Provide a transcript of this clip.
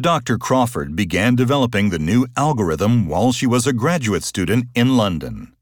Dr. Crawford began developing the new algorithm while she was a graduate student in London.